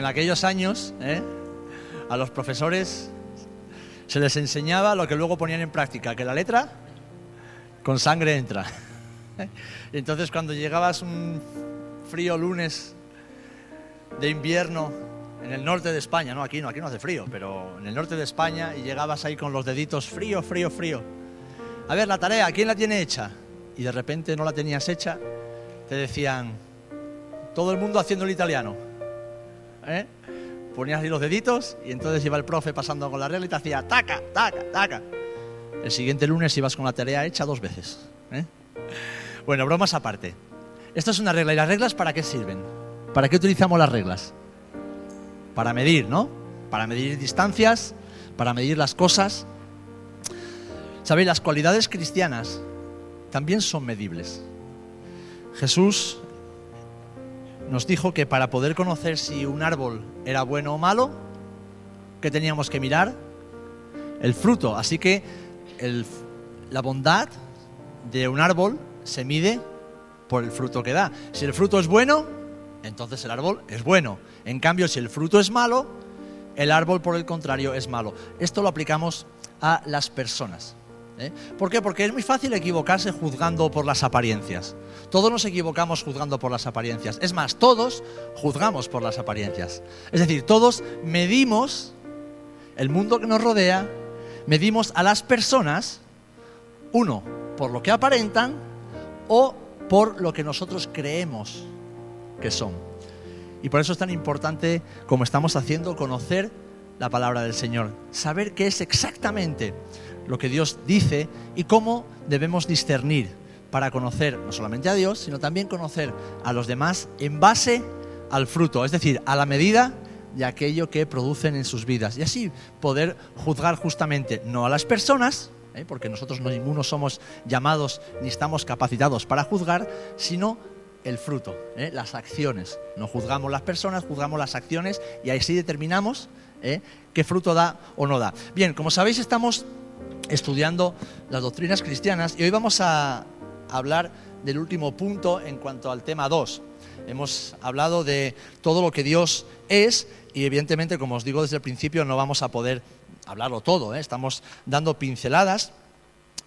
en aquellos años ¿eh? a los profesores se les enseñaba lo que luego ponían en práctica, que la letra con sangre entra. Entonces cuando llegabas un frío lunes de invierno en el norte de España, no aquí no, aquí no hace frío, pero en el norte de España y llegabas ahí con los deditos frío, frío, frío. A ver, la tarea, ¿quién la tiene hecha? Y de repente no la tenías hecha, te decían, todo el mundo haciendo el italiano. ¿Eh? Ponías ahí los deditos y entonces iba el profe pasando con la regla y te hacía taca, taca, taca. El siguiente lunes ibas con la tarea hecha dos veces. ¿eh? Bueno, bromas aparte. Esto es una regla. ¿Y las reglas para qué sirven? ¿Para qué utilizamos las reglas? Para medir, ¿no? Para medir distancias, para medir las cosas. ¿Sabéis? Las cualidades cristianas también son medibles. Jesús nos dijo que para poder conocer si un árbol era bueno o malo, ¿qué teníamos que mirar? El fruto. Así que la bondad de un árbol se mide por el fruto que da. Si el fruto es bueno, entonces el árbol es bueno. En cambio, si el fruto es malo, el árbol por el contrario es malo. Esto lo aplicamos a las personas. ¿Eh? ¿Por qué? Porque es muy fácil equivocarse juzgando por las apariencias. Todos nos equivocamos juzgando por las apariencias. Es más, todos juzgamos por las apariencias. Es decir, todos medimos el mundo que nos rodea, medimos a las personas, uno, por lo que aparentan o por lo que nosotros creemos que son. Y por eso es tan importante, como estamos haciendo, conocer la palabra del Señor, saber qué es exactamente lo que Dios dice y cómo debemos discernir para conocer no solamente a Dios, sino también conocer a los demás en base al fruto, es decir, a la medida de aquello que producen en sus vidas. Y así poder juzgar justamente no a las personas, ¿eh? porque nosotros no, ninguno somos llamados ni estamos capacitados para juzgar, sino el fruto, ¿eh? las acciones. No juzgamos las personas, juzgamos las acciones y así determinamos ¿eh? qué fruto da o no da. Bien, como sabéis, estamos estudiando las doctrinas cristianas y hoy vamos a hablar del último punto en cuanto al tema 2. Hemos hablado de todo lo que Dios es y evidentemente, como os digo desde el principio, no vamos a poder hablarlo todo. ¿eh? Estamos dando pinceladas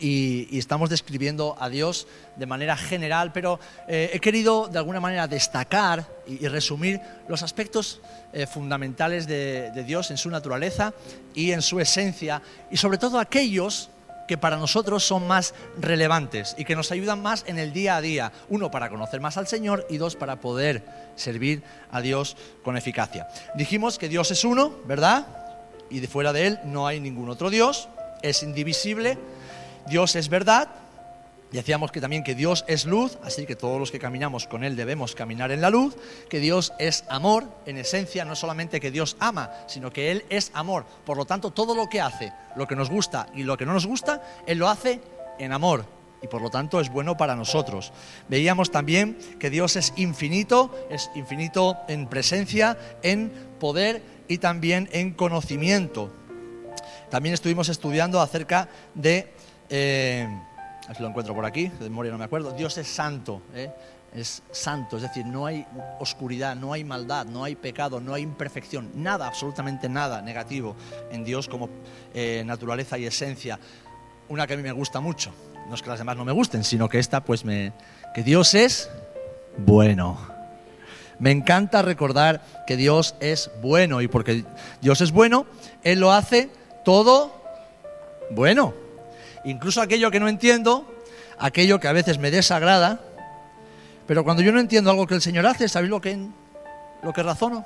y, estamos describiendo a Dios de manera general, pero eh, he querido de alguna manera destacar y, resumir los aspectos eh, fundamentales de, de Dios en su naturaleza y en su esencia, y sobre todo aquellos que para nosotros son más relevantes y que nos ayudan más en el día a día. Uno, para conocer más al Señor y dos, para poder servir a Dios con eficacia. Dijimos que Dios es uno, ¿verdad? Y de fuera de Él no hay ningún otro Dios, es indivisible, Dios es verdad, Decíamos que también que Dios es luz, así que todos los que caminamos con Él debemos caminar en la luz, que Dios es amor, en esencia no solamente que Dios ama, sino que Él es amor. Por lo tanto, todo lo que hace, lo que nos gusta y lo que no nos gusta, Él lo hace en amor y por lo tanto es bueno para nosotros. Veíamos también que Dios es infinito, es infinito en presencia, en poder y también en conocimiento. También estuvimos estudiando acerca de... Eh, si lo encuentro por aquí, de memoria no me acuerdo. Dios es santo, ¿eh? es santo, es decir, no hay oscuridad, no hay maldad, no hay pecado, no hay imperfección, nada, absolutamente nada negativo en Dios como eh, naturaleza y esencia. Una que a mí me gusta mucho, no es que las demás no me gusten, sino que esta, pues me. que Dios es bueno. Me encanta recordar que Dios es bueno y porque Dios es bueno, Él lo hace todo bueno incluso aquello que no entiendo, aquello que a veces me desagrada, pero cuando yo no entiendo algo que el Señor hace, ¿sabéis lo que, lo que razono?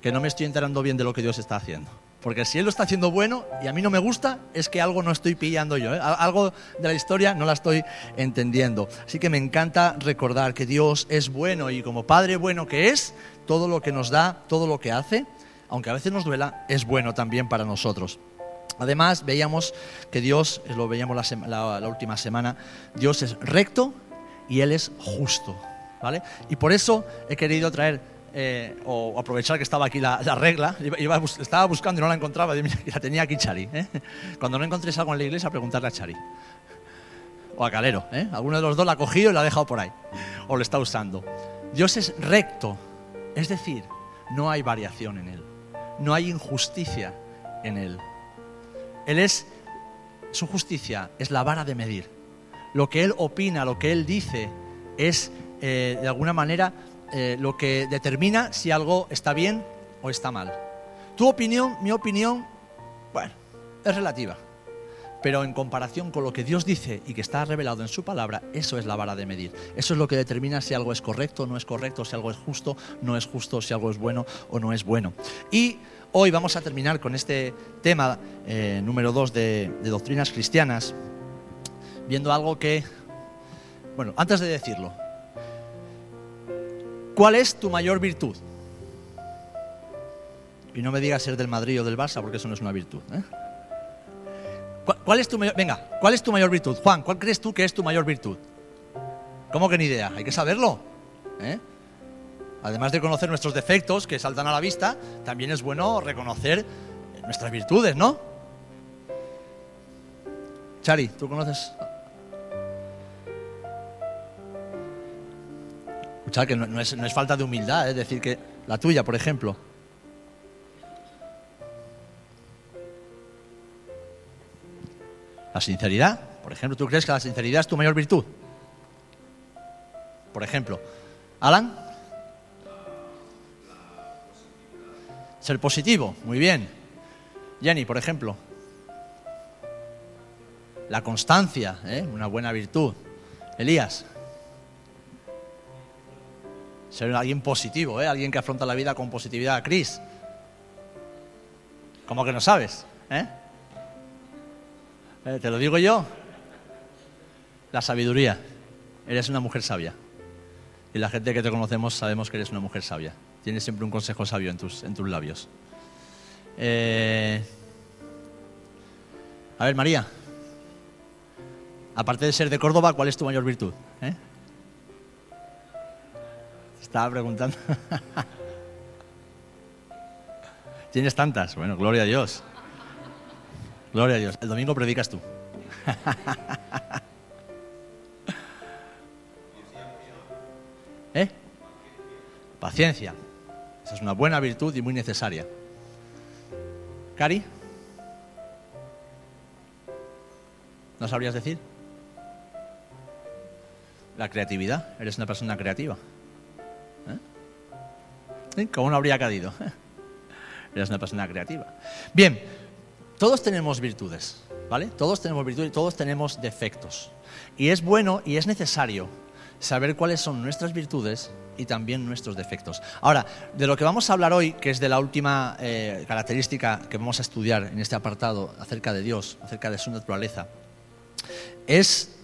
Que no me estoy enterando bien de lo que Dios está haciendo. Porque si Él lo está haciendo bueno y a mí no me gusta, es que algo no estoy pillando yo. ¿eh? Algo de la historia no la estoy entendiendo. Así que me encanta recordar que Dios es bueno y como Padre bueno que es, todo lo que nos da, todo lo que hace, aunque a veces nos duela, es bueno también para nosotros. Además, veíamos que Dios, lo veíamos la, última semana, Dios es recto y Él es justo. ¿vale? Y por eso he querido traer eh, o aprovechar que estaba aquí la, regla, estaba buscando y no la encontraba, y la tenía aquí Chari. ¿eh? Cuando no encontréis algo en la iglesia, preguntarle a Chari. o a Calero. ¿eh? Alguno de los dos la ha cogido y la ha dejado por ahí. O lo está usando. Dios es recto. Es decir, no hay variación en Él. No hay injusticia en Él. Él es, su justicia es la vara de medir. Lo que Él opina, lo que Él dice, es eh, de alguna manera eh, lo que determina si algo está bien o está mal. Tu opinión, mi opinión, bueno, es relativa. Pero en comparación con lo que Dios dice y que está revelado en su palabra, eso es la vara de medir. Eso es lo que determina si algo es correcto o no es correcto, si algo es justo, no es justo, si algo es bueno o no es bueno. Y hoy vamos a terminar con este tema eh, número dos de, de doctrinas cristianas, viendo algo que, bueno, antes de decirlo, ¿cuál es tu mayor virtud? Y no me digas ser del Madrid o del Barça, porque eso no es una virtud. ¿eh? ¿Cuál, es tu mayor, venga, ¿cuál es tu mayor virtud? Juan, ¿cuál crees tú que es tu mayor virtud? ¿Cómo que ni idea? Hay que saberlo. ¿eh? Además de conocer nuestros defectos que saltan a la vista, también es bueno reconocer nuestras virtudes, ¿no? Chari, ¿tú conoces? Escucha, que no, es, no, es, falta de humildad, es ¿eh? decir, que la tuya, por ejemplo. La sinceridad, por ejemplo, ¿tú crees que la sinceridad es tu mayor virtud? Por ejemplo, Alan. Ser positivo, muy bien. Jenny, por ejemplo. La constancia, ¿eh? una buena virtud. Elías. Ser alguien positivo, ¿eh? alguien que afronta la vida con positividad. Cris. ¿Cómo que no sabes? ¿Eh? Eh, te lo digo yo. La sabiduría. Eres una mujer sabia. Y la gente que te conocemos sabemos que eres una mujer sabia. Tienes siempre un consejo sabio en tus, en tus labios. Eh, a ver, María. Aparte de ser de Córdoba, ¿cuál es tu mayor virtud? ¿Eh? Estaba preguntando. Tienes tantas. Bueno, gloria a Dios. Gloria a Dios. El domingo predicas tú. ¿Eh? Paciencia. Es una buena virtud y muy necesaria. Cari. ¿No sabrías decir? La creatividad. Eres una persona creativa. ¿Eh? ¿Cómo no habría caído? Eres una persona creativa. Bien, todos tenemos virtudes, ¿vale? Todos tenemos virtudes, todos tenemos defectos. Y es bueno y es necesario saber cuáles son nuestras virtudes y también nuestros defectos. Ahora, de lo que vamos a hablar hoy, que es de la última eh, característica que vamos a estudiar en este apartado acerca de Dios, acerca de su naturaleza, es,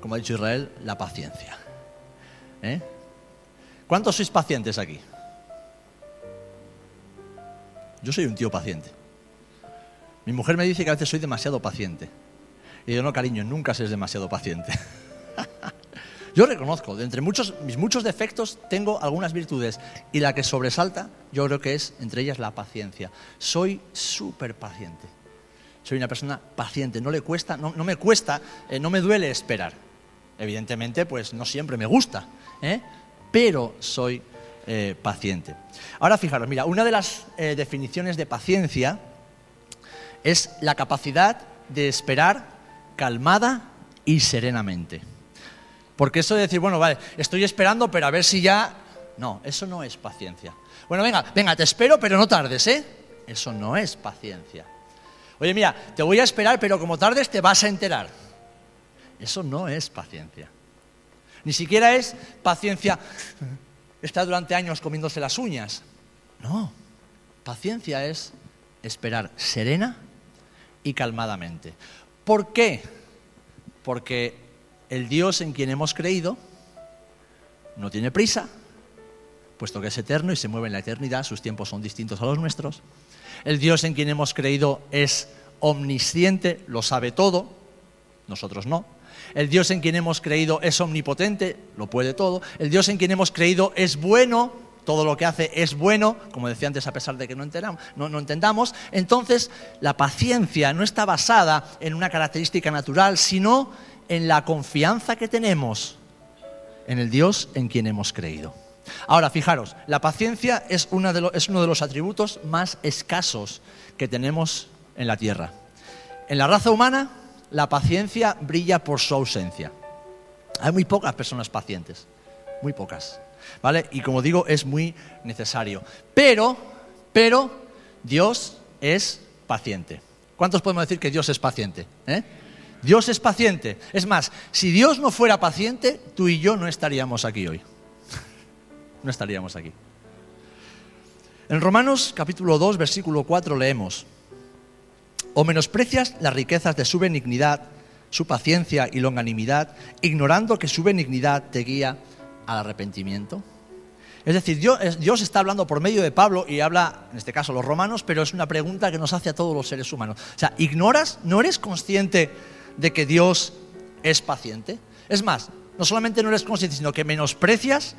como ha dicho Israel, la paciencia. ¿Eh? ¿Cuántos sois pacientes aquí? Yo soy un tío paciente. Mi mujer me dice que a veces soy demasiado paciente. Y yo no, cariño, nunca seas demasiado paciente. yo reconozco, de entre muchos, mis muchos defectos tengo algunas virtudes y la que sobresalta yo creo que es entre ellas la paciencia. Soy súper paciente. Soy una persona paciente, no le cuesta, no, me cuesta, eh, no me duele esperar. Evidentemente, pues no siempre me gusta, ¿eh? pero soy eh, paciente. Ahora fijaros, mira, una de las definiciones de paciencia es la capacidad de esperar calmada y serenamente. Porque eso de decir, bueno, vale, estoy esperando, pero a ver si ya... No, eso no es paciencia. Bueno, venga, venga, te espero, pero no tardes, ¿eh? Eso no es paciencia. Oye, mira, te voy a esperar, pero como tardes te vas a enterar. Eso no es paciencia. Ni siquiera es paciencia está durante años comiéndose las uñas. No, paciencia es esperar serena y calmadamente. ¿Por qué? Porque el Dios en quien hemos creído no tiene prisa, puesto que es eterno y se mueve en la eternidad, sus tiempos son distintos a los nuestros. El Dios en quien hemos creído es omnisciente, lo sabe todo, nosotros no. El Dios en quien hemos creído es omnipotente, lo puede todo. El Dios en quien hemos creído es bueno, todo lo que hace es bueno, como decía antes, a pesar de que no entendamos, entonces la paciencia no está basada en una característica natural, sino en la confianza que tenemos en el Dios en quien hemos creído. Ahora, fijaros, la paciencia es, uno de los atributos más escasos que tenemos en la tierra. En la raza humana, la paciencia brilla por su ausencia. Hay muy pocas personas pacientes, muy pocas, ¿vale? Y como digo, es muy necesario. Pero, pero, Dios es paciente. ¿Cuántos podemos decir que Dios es paciente? eh? Dios es paciente. Es más, si Dios no fuera paciente, tú y yo no estaríamos aquí hoy. No estaríamos aquí. En Romanos capítulo 2, versículo 4 leemos, o menosprecias las riquezas de su benignidad, su paciencia y longanimidad, ignorando que su benignidad te guía al arrepentimiento. Es decir, Dios, Dios está hablando por medio de Pablo y habla, en este caso, los romanos, pero es una pregunta que nos hace a todos los seres humanos. O sea, ¿ignoras, no eres consciente de que Dios es paciente? Es más, no solamente no eres consciente, sino que menosprecias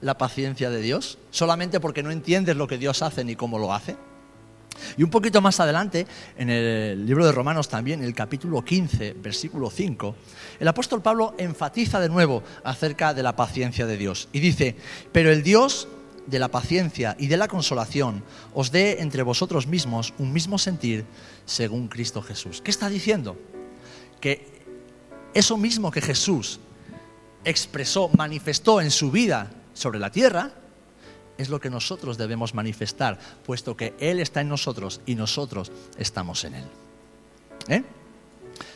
la paciencia de Dios, solamente porque no entiendes lo que Dios hace ni cómo lo hace. Y un poquito más adelante, en el libro de Romanos también, el capítulo 15, versículo 5, el apóstol Pablo enfatiza de nuevo acerca de la paciencia de Dios. Y dice, pero el Dios de la paciencia y de la consolación os dé entre vosotros mismos un mismo sentir según Cristo Jesús. ¿Qué está diciendo? Eso mismo que Jesús expresó, manifestó en su vida sobre la tierra, es lo que nosotros debemos manifestar, puesto que Él está en nosotros y nosotros estamos en Él. ¿Eh?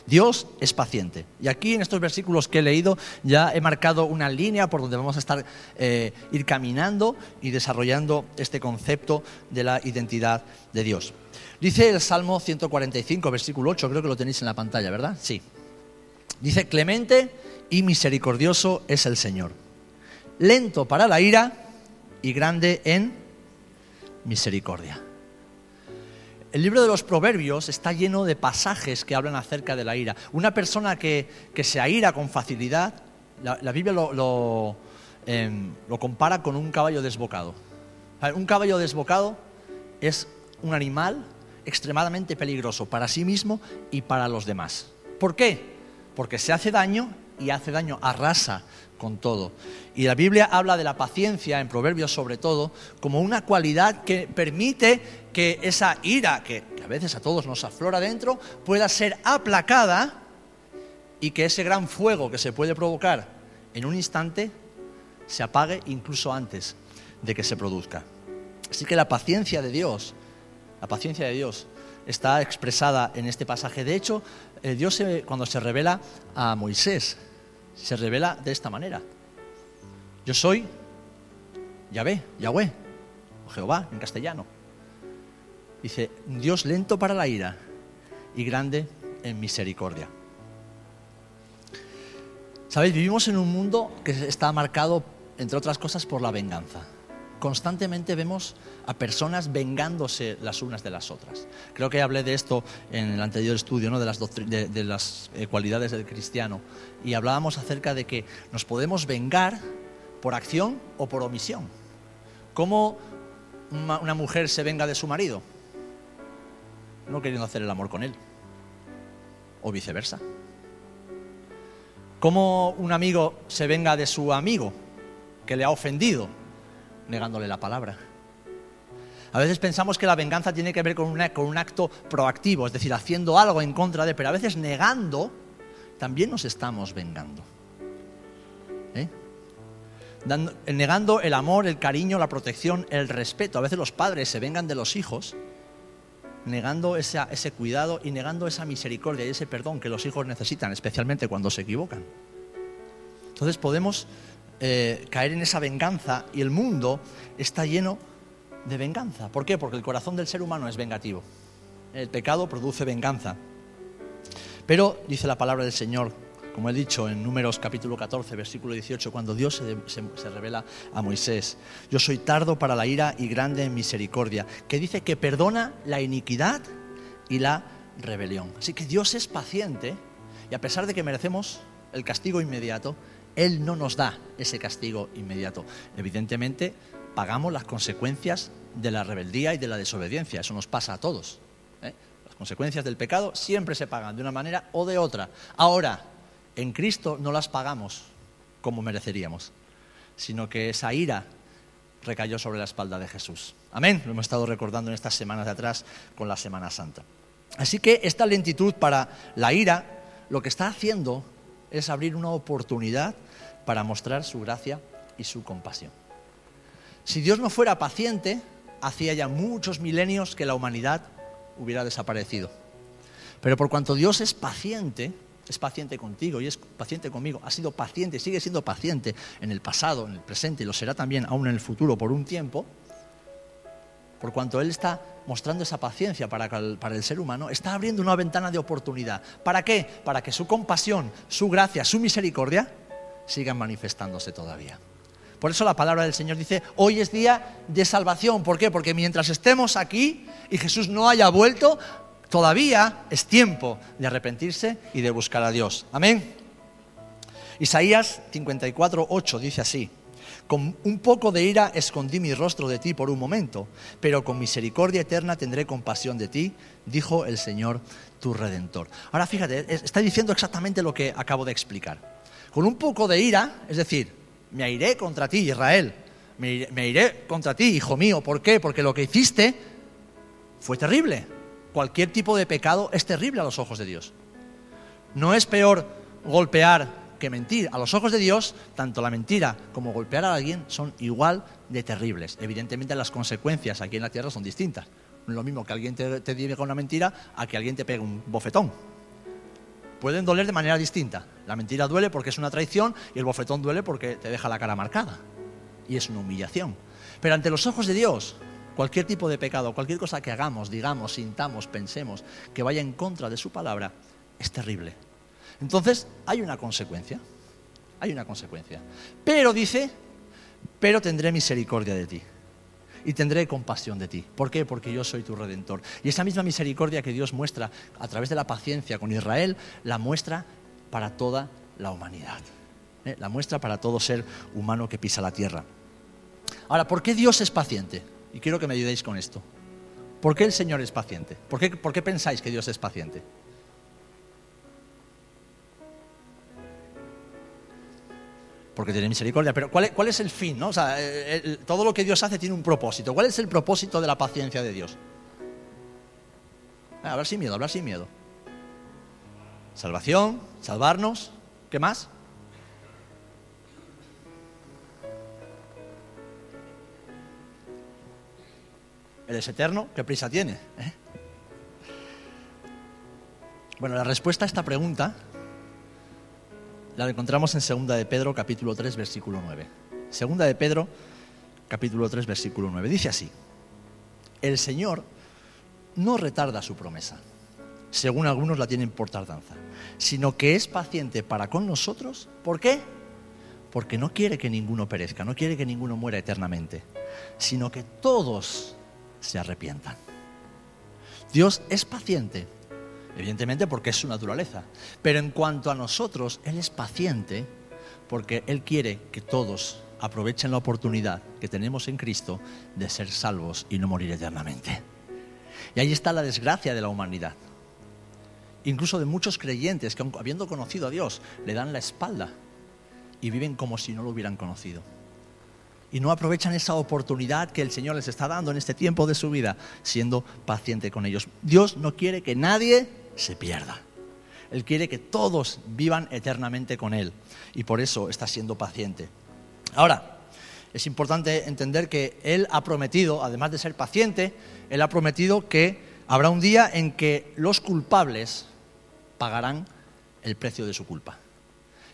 Dios es paciente. Y aquí en estos versículos que he leído ya he marcado una línea por donde vamos a estar eh, ir caminando y desarrollando este concepto de la identidad de Dios. Dice el Salmo 145, versículo 8, creo que lo tenéis en la pantalla, ¿verdad? Sí. Dice, clemente y misericordioso es el Señor, lento para la ira y grande en misericordia. El libro de los Proverbios está lleno de pasajes que hablan acerca de la ira. Una persona que, que se aira con facilidad, la, Biblia lo, em, lo compara con un caballo desbocado. Un caballo desbocado es un animal extremadamente peligroso para sí mismo y para los demás. ¿Por qué? Porque se hace daño y hace daño, arrasa con todo. Y la Biblia habla de la paciencia, en Proverbios sobre todo, como una cualidad que permite que esa ira, que, que a veces a todos nos aflora dentro, pueda ser aplacada y que ese gran fuego que se puede provocar en un instante se apague incluso antes de que se produzca. Así que la paciencia de Dios, la paciencia de Dios está expresada en este pasaje. De hecho, eh, Dios cuando se revela a Moisés, se revela de esta manera. Yo soy Yahvé, Yahweh, o Jehová en castellano. Dice, Dios lento para la ira y grande en misericordia. Sabéis, vivimos en un mundo que está marcado, entre otras cosas, por la venganza. Constantemente vemos a personas vengándose las unas de las otras. Creo que hablé de esto en el anterior estudio, ¿no? de las, de las eh, cualidades del cristiano. Y hablábamos acerca de que nos podemos vengar por acción o por omisión. ¿Cómo una, una mujer se venga de su marido? No queriendo hacer el amor con él. O viceversa. ¿Cómo un amigo se venga de su amigo que le ha ofendido? Negándole la palabra. A veces pensamos que la venganza tiene que ver con, un acto proactivo, es decir, haciendo algo en contra de, pero a veces negando, también nos estamos vengando. ¿Eh? Dando- negando el amor, el cariño, la protección, el respeto. A veces los padres se vengan de los hijos, negando esa- ese cuidado y negando esa misericordia y ese perdón que los hijos necesitan, especialmente cuando se equivocan. Entonces podemos eh, caer en esa venganza y el mundo está lleno de venganza. ¿Por qué? Porque el corazón del ser humano es vengativo. El pecado produce venganza. Pero dice la palabra del Señor, como he dicho en Números capítulo 14, versículo 18, cuando Dios se, se- se revela a Moisés, yo soy tardo para la ira y grande en misericordia, que dice que perdona la iniquidad y la rebelión. Así que Dios es paciente y a pesar de que merecemos el castigo inmediato, Él no nos da ese castigo inmediato. Evidentemente, pagamos las consecuencias de la rebeldía y de la desobediencia. Eso nos pasa a todos. ¿eh? Las consecuencias del pecado siempre se pagan de una manera o de otra. Ahora, en Cristo no las pagamos como mereceríamos, sino que esa ira recayó sobre la espalda de Jesús. Amén. Lo hemos estado recordando en estas semanas de atrás con la Semana Santa. Así que esta lentitud para la ira lo que está haciendo es abrir una oportunidad para mostrar su gracia y su compasión. Si Dios no fuera paciente, hacía ya muchos milenios que la humanidad hubiera desaparecido. Pero por cuanto Dios es paciente, es paciente contigo y es paciente conmigo, ha sido paciente, sigue siendo paciente en el pasado, en el presente y lo será también aún en el futuro por un tiempo, por cuanto Él está mostrando esa paciencia para el, para el ser humano, está abriendo una ventana de oportunidad. ¿Para qué? Para que su compasión, su gracia, su misericordia sigan manifestándose todavía. Por eso la palabra del Señor dice, hoy es día de salvación. ¿Por qué? Porque mientras estemos aquí y Jesús no haya vuelto, todavía es tiempo de arrepentirse y de buscar a Dios. Amén. Isaías 54, 8 dice así. Con un poco de ira escondí mi rostro de ti por un momento, pero con misericordia eterna tendré compasión de ti, dijo el Señor tu redentor. Ahora fíjate, está diciendo exactamente lo que acabo de explicar. Con un poco de ira, es decir, me iré contra ti, Israel, me iré contra ti, hijo mío. ¿Por qué? Porque lo que hiciste fue terrible. Cualquier tipo de pecado es terrible a los ojos de Dios. No es peor golpear que mentir. A los ojos de Dios, tanto la mentira como golpear a alguien son igual de terribles. Evidentemente las consecuencias aquí en la tierra son distintas. Lo mismo que alguien te, te diga una mentira a que alguien te pegue un bofetón. Pueden doler de manera distinta. La mentira duele porque es una traición y el bofetón duele porque te deja la cara marcada. Y es una humillación. Pero ante los ojos de Dios, cualquier tipo de pecado, cualquier cosa que hagamos, digamos, sintamos, pensemos, que vaya en contra de su palabra, es terrible. Entonces, hay una consecuencia. Hay una consecuencia. Pero dice, pero tendré misericordia de ti. Y tendré compasión de ti. ¿Por qué? Porque yo soy tu redentor. Y esa misma misericordia que Dios muestra a través de la paciencia con Israel, la muestra para toda la humanidad. ¿eh? La muestra para todo ser humano que pisa la tierra. Ahora, ¿por qué Dios es paciente? Y quiero que me ayudéis con esto. ¿Por qué el Señor es paciente? ¿Por qué, por qué pensáis que Dios es paciente? Porque tiene misericordia. Pero ¿cuál es, el fin? O sea, todo lo que Dios hace tiene un propósito. ¿Cuál es el propósito de la paciencia de Dios? Ah, hablar sin miedo, hablar sin miedo. Salvación, salvarnos. ¿Qué más? Él es eterno, ¿qué prisa tiene? ¿Eh? Bueno, la respuesta a esta pregunta la encontramos en Segunda de Pedro, capítulo 3, versículo 9. Segunda de Pedro, capítulo 3, versículo 9. Dice así, el Señor no retarda su promesa, según algunos la tienen por tardanza, sino que es paciente para con nosotros. ¿Por qué? Porque no quiere que ninguno perezca, no quiere que ninguno muera eternamente, sino que todos se arrepientan. Dios es paciente evidentemente porque es su naturaleza. Pero en cuanto a nosotros, Él es paciente porque Él quiere que todos aprovechen la oportunidad que tenemos en Cristo de ser salvos y no morir eternamente. Y ahí está la desgracia de la humanidad. Incluso de muchos creyentes que, habiendo conocido a Dios, le dan la espalda y viven como si no lo hubieran conocido. Y no aprovechan esa oportunidad que el Señor les está dando en este tiempo de su vida, siendo paciente con ellos. Dios no quiere que nadie se pierda. Él quiere que todos vivan eternamente con Él y por eso está siendo paciente. Ahora, es importante entender que Él ha prometido, además de ser paciente, Él ha prometido que habrá un día en que los culpables pagarán el precio de su culpa.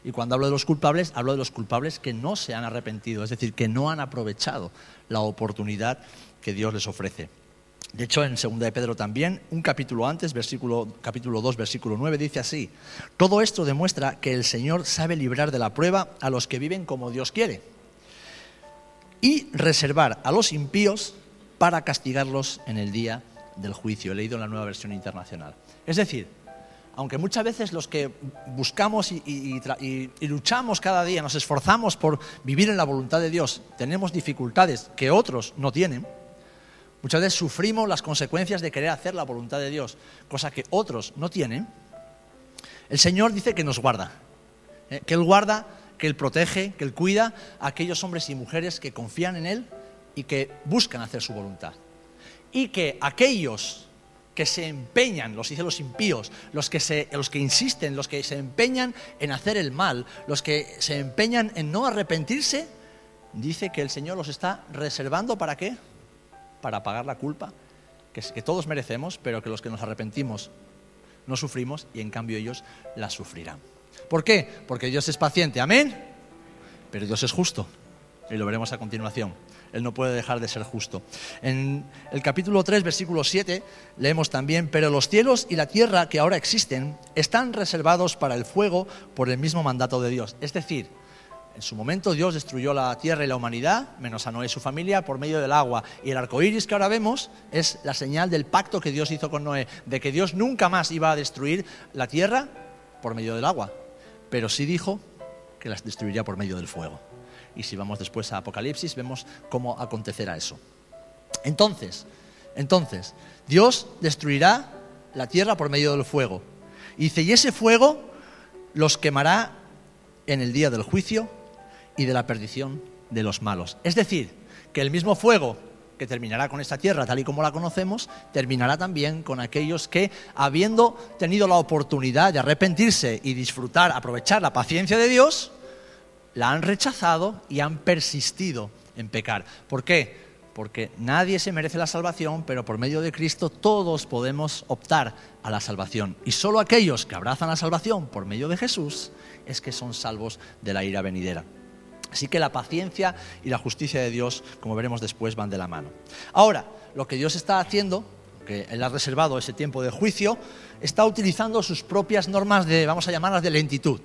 Y cuando hablo de los culpables, hablo de los culpables que no se han arrepentido, es decir, que no han aprovechado la oportunidad que Dios les ofrece. De hecho, en 2 de Pedro también, un capítulo antes, versículo, capítulo 2, versículo 9, dice así, todo esto demuestra que el Señor sabe librar de la prueba a los que viven como Dios quiere y reservar a los impíos para castigarlos en el día del juicio. He leído en la nueva versión internacional. Es decir, aunque muchas veces los que buscamos y, luchamos cada día, nos esforzamos por vivir en la voluntad de Dios, tenemos dificultades que otros no tienen, muchas veces sufrimos las consecuencias de querer hacer la voluntad de Dios, cosa que otros no tienen, el Señor dice que nos guarda, ¿eh? que Él guarda, que Él protege, que Él cuida a aquellos hombres y mujeres que confían en Él y que buscan hacer su voluntad. Y que aquellos que se empeñan, los dice los impíos, los que, se, los que insisten, los que se empeñan en hacer el mal, los que se empeñan en no arrepentirse, dice que el Señor los está reservando para qué? Para pagar la culpa que, todos merecemos, pero que los que nos arrepentimos no sufrimos y en cambio ellos la sufrirán. ¿Por qué? Porque Dios es paciente, amén. Pero Dios es justo y lo veremos a continuación. Él no puede dejar de ser justo. En el capítulo 3, versículo 7, leemos también, pero los cielos y la tierra que ahora existen están reservados para el fuego por el mismo mandato de Dios. Es decir, en su momento Dios destruyó la tierra y la humanidad, menos a Noé y su familia, por medio del agua. Y el arco iris que ahora vemos es la señal del pacto que Dios hizo con Noé, de que Dios nunca más iba a destruir la tierra por medio del agua, pero sí dijo que las destruiría por medio del fuego. Y si vamos después a Apocalipsis, vemos cómo acontecerá eso. Entonces, entonces, Dios destruirá la tierra por medio del fuego. Y dice, y ese fuego los quemará en el día del juicio y de la perdición de los malos. Es decir, que el mismo fuego que terminará con esta tierra tal y como la conocemos, terminará también con aquellos que, habiendo tenido la oportunidad de arrepentirse y disfrutar, aprovechar la paciencia de Dios, la han rechazado y han persistido en pecar. ¿Por qué? Porque nadie se merece la salvación, pero por medio de Cristo todos podemos optar a la salvación. Y solo aquellos que abrazan la salvación por medio de Jesús es que son salvos de la ira venidera. Así que la paciencia y la justicia de Dios, como veremos después, van de la mano. Ahora, lo que Dios está haciendo, que Él ha reservado ese tiempo de juicio, está utilizando sus propias normas de, vamos a llamarlas, de lentitud.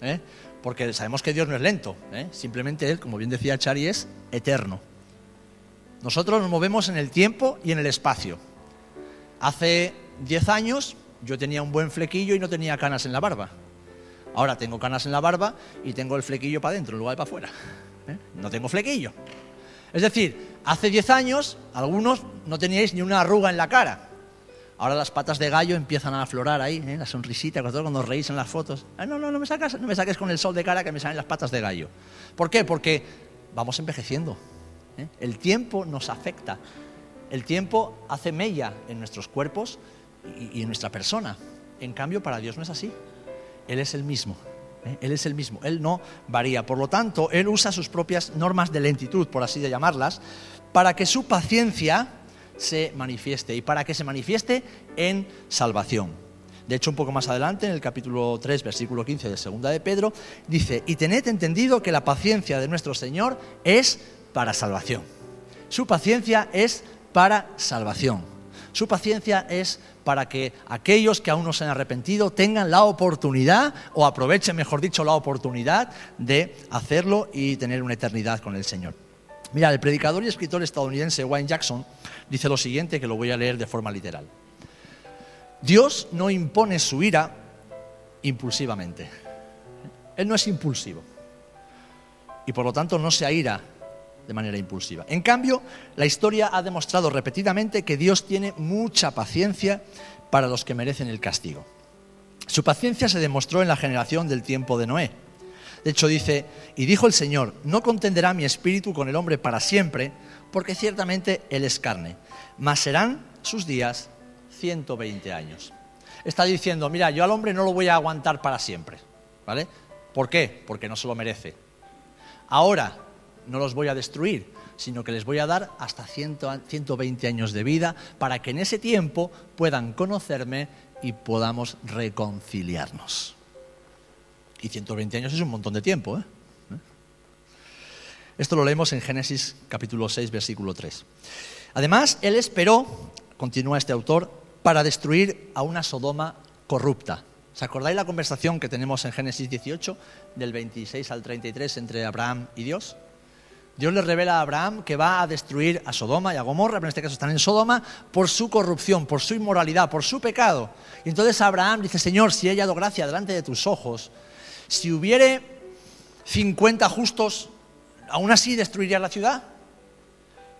¿eh? Porque sabemos que Dios no es lento, ¿eh? simplemente Él, como bien decía Chari, es eterno. Nosotros nos movemos en el tiempo y en el espacio. Hace 10 años yo tenía un buen flequillo y no tenía canas en la barba. Ahora tengo canas en la barba y tengo el flequillo para adentro en lugar de para afuera. ¿eh? No tengo flequillo. Es decir, hace 10 años algunos no teníais ni una arruga en la cara. Ahora las patas de gallo empiezan a aflorar ahí, ¿eh? la sonrisita, cuando, os reís en las fotos. Ah, no, no, no me, sacas, no me saques con el sol de cara que me salen las patas de gallo. ¿Por qué? Porque vamos envejeciendo. ¿eh? El tiempo nos afecta. El tiempo hace mella en nuestros cuerpos y en nuestra persona. En cambio, para Dios no es así. Él es el mismo. ¿eh? Él es el mismo. Él no varía. Por lo tanto, Él usa sus propias normas de lentitud, por así de llamarlas, para que su paciencia se manifieste y para que se manifieste en salvación. De hecho, un poco más adelante, en el capítulo 3, versículo 15 de Segunda de Pedro, dice, y tened entendido que la paciencia de nuestro Señor es para salvación. Su paciencia es para salvación. Su paciencia es para que aquellos que aún no se han arrepentido tengan la oportunidad, o aprovechen, mejor dicho, la oportunidad de hacerlo y tener una eternidad con el Señor. Mira, el predicador y escritor estadounidense Wayne Jackson dice lo siguiente, que lo voy a leer de forma literal. Dios no impone su ira impulsivamente. Él no es impulsivo. Y por lo tanto no se aira de manera impulsiva. En cambio, la historia ha demostrado repetidamente que Dios tiene mucha paciencia para los que merecen el castigo. Su paciencia se demostró en la generación del tiempo de Noé. De hecho dice, y dijo el Señor, no contenderá mi espíritu con el hombre para siempre, porque ciertamente él es carne, mas serán sus días 120 años. Está diciendo, mira, yo al hombre no lo voy a aguantar para siempre, ¿vale? ¿Por qué? Porque no se lo merece. Ahora no los voy a destruir, sino que les voy a dar hasta 100, 120 años de vida para que en ese tiempo puedan conocerme y podamos reconciliarnos. Y 120 años es un montón de tiempo. ¿eh? Esto lo leemos en Génesis capítulo 6, versículo 3. Además, él esperó, continúa este autor, para destruir a una Sodoma corrupta. ¿Os acordáis la conversación que tenemos en Génesis 18, del 26 al 33, entre Abraham y Dios? Dios le revela a Abraham que va a destruir a Sodoma y a Gomorra, pero en este caso están en Sodoma, por su corrupción, por su inmoralidad, por su pecado. Y entonces Abraham dice, Señor, si he hallado gracia delante de tus ojos, si hubiere 50 justos, ¿aún así destruiría la ciudad?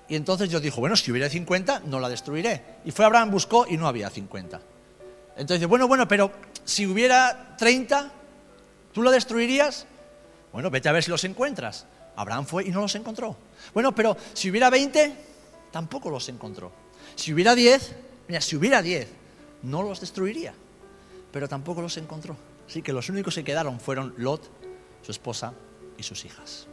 Y entonces Dios dijo, bueno, si hubiera 50, no la destruiré. Y fue Abraham, buscó y no había 50. Entonces dice, bueno, bueno, pero si hubiera 30, ¿tú la destruirías? Bueno, vete a ver si los encuentras. Abraham fue y no los encontró. Bueno, pero si hubiera 20, tampoco los encontró. Si hubiera 10, mira, si hubiera 10, no los destruiría, pero tampoco los encontró. Así que los únicos que quedaron fueron Lot, su esposa y sus hijas.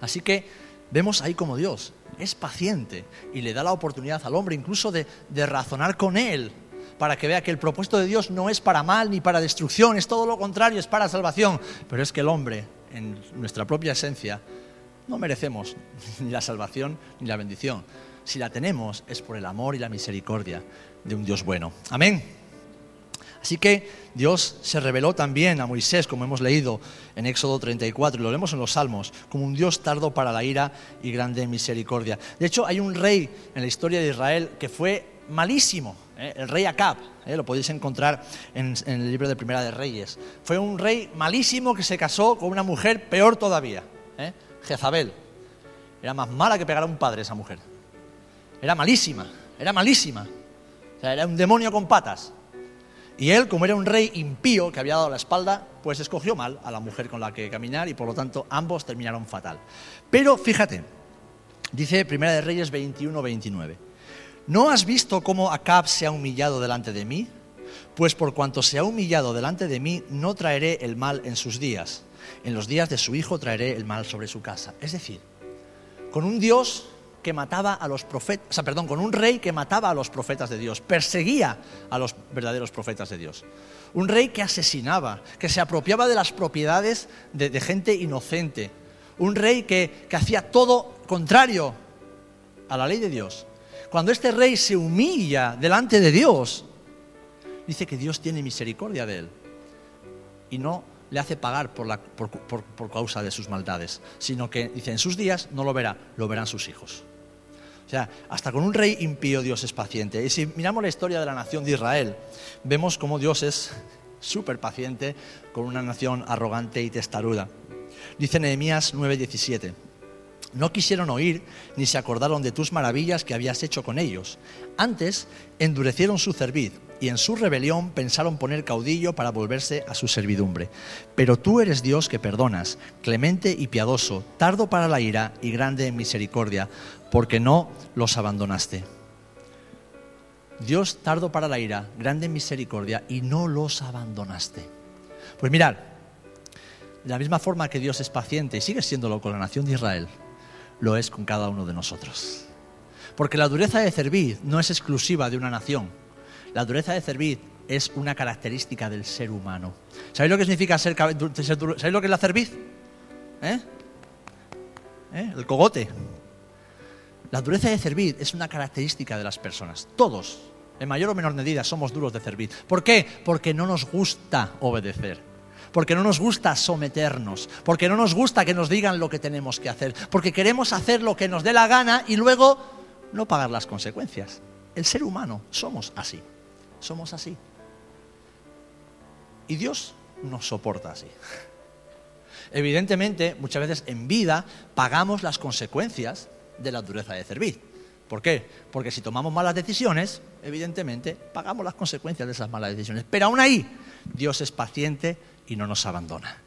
Así que vemos ahí como Dios es paciente y le da la oportunidad al hombre incluso de, de razonar con él para que vea que el propósito de Dios no es para mal ni para destrucción, es todo lo contrario, es para salvación. Pero es que el hombre, en nuestra propia esencia, no merecemos ni la salvación ni la bendición. Si la tenemos es por el amor y la misericordia de un Dios bueno. Amén. Así que Dios se reveló también a Moisés, como hemos leído en Éxodo 34, y lo leemos en los Salmos, como un Dios tardo para la ira y grande misericordia. De hecho, hay un rey en la historia de Israel que fue malísimo, ¿eh? el rey Acab, ¿eh? lo podéis encontrar en, el libro de Primera de Reyes. Fue un rey malísimo que se casó con una mujer peor todavía, ¿eh? Jezabel. Era más mala que pegar a un padre esa mujer. Era malísima, era malísima. O sea, era un demonio con patas. Y él, como era un rey impío que había dado la espalda, pues escogió mal a la mujer con la que caminar y por lo tanto ambos terminaron fatal. Pero fíjate, dice Primera de Reyes 21-29. ¿No has visto cómo Acab se ha humillado delante de mí? Pues por cuanto se ha humillado delante de mí, no traeré el mal en sus días. En los días de su hijo traeré el mal sobre su casa. Es decir, con un Dios que mataba a los profetas, o sea, perdón, con un rey que mataba a los profetas de Dios, perseguía a los verdaderos profetas de Dios. Un rey que asesinaba, que se apropiaba de las propiedades de, de gente inocente. Un rey que, que hacía todo contrario a la ley de Dios. Cuando este rey se humilla delante de Dios, dice que Dios tiene misericordia de él y no le hace pagar por, causa de sus maldades, sino que dice en sus días no lo verá, lo verán sus hijos. O sea, hasta con un rey impío Dios es paciente. Y si miramos la historia de la nación de Israel, vemos cómo Dios es súper paciente con una nación arrogante y testaruda. Dice Nehemías 9:17. No quisieron oír ni se acordaron de tus maravillas que habías hecho con ellos. Antes endurecieron su cerviz y en su rebelión pensaron poner caudillo para volverse a su servidumbre. Pero tú eres Dios que perdonas, clemente y piadoso, tardo para la ira y grande en misericordia, porque no los abandonaste. Dios tardo para la ira, grande en misericordia y no los abandonaste. Pues mirad, de la misma forma que Dios es paciente y sigue siéndolo con la nación de Israel, lo es con cada uno de nosotros. Porque la dureza de cerviz no es exclusiva de una nación. La dureza de cerviz es una característica del ser humano. ¿Sabéis lo que significa ser, ser duro? ¿Sabéis lo que es la cerviz? ¿Eh? ¿Eh? El cogote. La dureza de cerviz es una característica de las personas. Todos, en mayor o menor medida, somos duros de cerviz. ¿Por qué? Porque no nos gusta obedecer porque no nos gusta someternos, porque no nos gusta que nos digan lo que tenemos que hacer, porque queremos hacer lo que nos dé la gana y luego no pagar las consecuencias. El ser humano somos así, somos así. Y Dios nos soporta así. Evidentemente, muchas veces en vida pagamos las consecuencias de la dureza de cerviz. ¿Por qué? Porque si tomamos malas decisiones, evidentemente pagamos las consecuencias de esas malas decisiones. Pero aún ahí, Dios es paciente y no nos abandona.